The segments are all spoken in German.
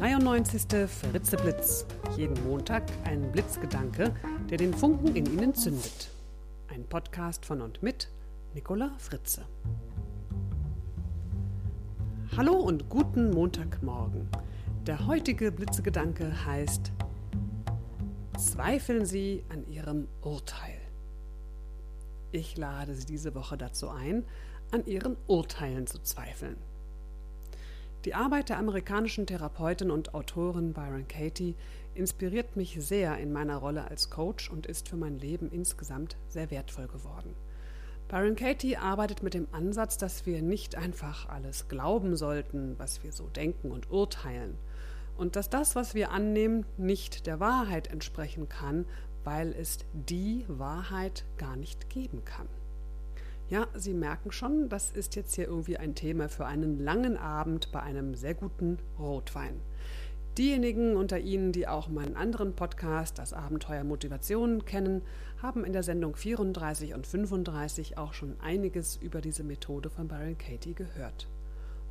93. Fritzeblitz. Jeden Montag ein Blitzgedanke, der den Funken in Ihnen zündet. Ein Podcast von und mit Nicola Fritze. Hallo und guten Montagmorgen. Der heutige Blitzegedanke heißt Zweifeln Sie an Ihrem Urteil. Ich lade Sie diese Woche dazu ein, an Ihren Urteilen zu zweifeln. Die Arbeit der amerikanischen Therapeutin und Autorin Byron Katie inspiriert mich sehr in meiner Rolle als Coach und ist für mein Leben insgesamt sehr wertvoll geworden. Byron Katie arbeitet mit dem Ansatz, dass wir nicht einfach alles glauben sollten, was wir so denken und urteilen, und dass das, was wir annehmen, nicht der Wahrheit entsprechen kann, weil es die Wahrheit gar nicht geben kann. Ja, Sie merken schon, das ist jetzt hier irgendwie ein Thema für einen langen Abend bei einem sehr guten Rotwein. Diejenigen unter Ihnen, die auch meinen anderen Podcast, das Abenteuer Motivation, kennen, haben in der Sendung 34 und 35 auch schon einiges über diese Methode von Byron Katie gehört.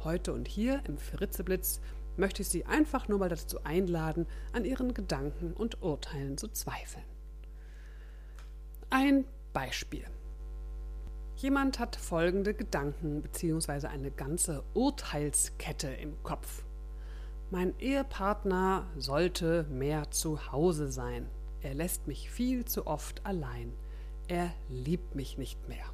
Heute und hier im Fritzeblitz möchte ich Sie einfach nur mal dazu einladen, an Ihren Gedanken und Urteilen zu zweifeln. Ein Beispiel. Jemand hat folgende Gedanken bzw. eine ganze Urteilskette im Kopf. Mein Ehepartner sollte mehr zu Hause sein. Er lässt mich viel zu oft allein. Er liebt mich nicht mehr.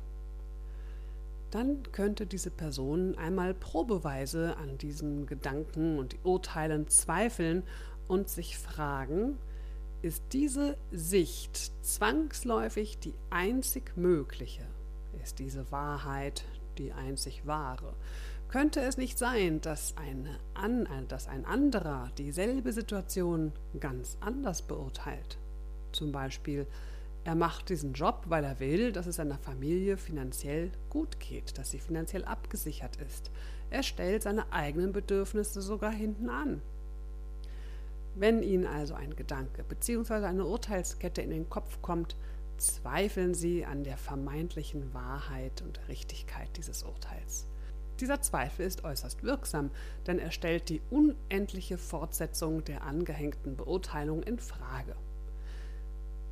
Dann könnte diese Person einmal probeweise an diesen Gedanken und Urteilen zweifeln und sich fragen, ist diese Sicht zwangsläufig die einzig mögliche? Ist diese Wahrheit die einzig wahre? Könnte es nicht sein, dass, eine an, dass ein anderer dieselbe Situation ganz anders beurteilt? Zum Beispiel, er macht diesen Job, weil er will, dass es seiner Familie finanziell gut geht, dass sie finanziell abgesichert ist. Er stellt seine eigenen Bedürfnisse sogar hinten an. Wenn Ihnen also ein Gedanke bzw. eine Urteilskette in den Kopf kommt, zweifeln Sie an der vermeintlichen Wahrheit und Richtigkeit dieses Urteils. Dieser Zweifel ist äußerst wirksam, denn er stellt die unendliche Fortsetzung der angehängten Beurteilung in Frage.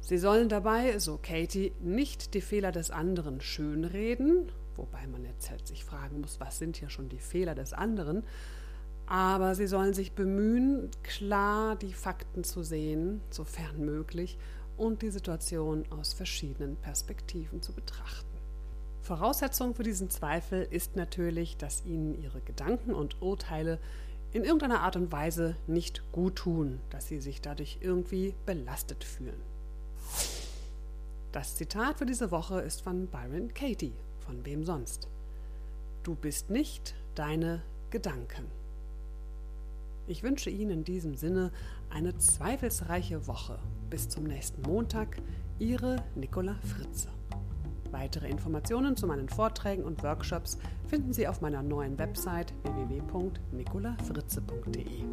Sie sollen dabei, so Katie, nicht die Fehler des anderen schönreden, wobei man jetzt halt sich fragen muss, was sind hier schon die Fehler des anderen, aber sie sollen sich bemühen, klar die Fakten zu sehen, sofern möglich, und die Situation aus verschiedenen Perspektiven zu betrachten. Voraussetzung für diesen Zweifel ist natürlich, dass Ihnen Ihre Gedanken und Urteile in irgendeiner Art und Weise nicht gut tun, dass Sie sich dadurch irgendwie belastet fühlen. Das Zitat für diese Woche ist von Byron Katie, von wem sonst. Du bist nicht deine Gedanken. Ich wünsche Ihnen in diesem Sinne eine zweifelsreiche Woche. Bis zum nächsten Montag, Ihre Nicola Fritze. Weitere Informationen zu meinen Vorträgen und Workshops finden Sie auf meiner neuen Website www.nicolafritze.de.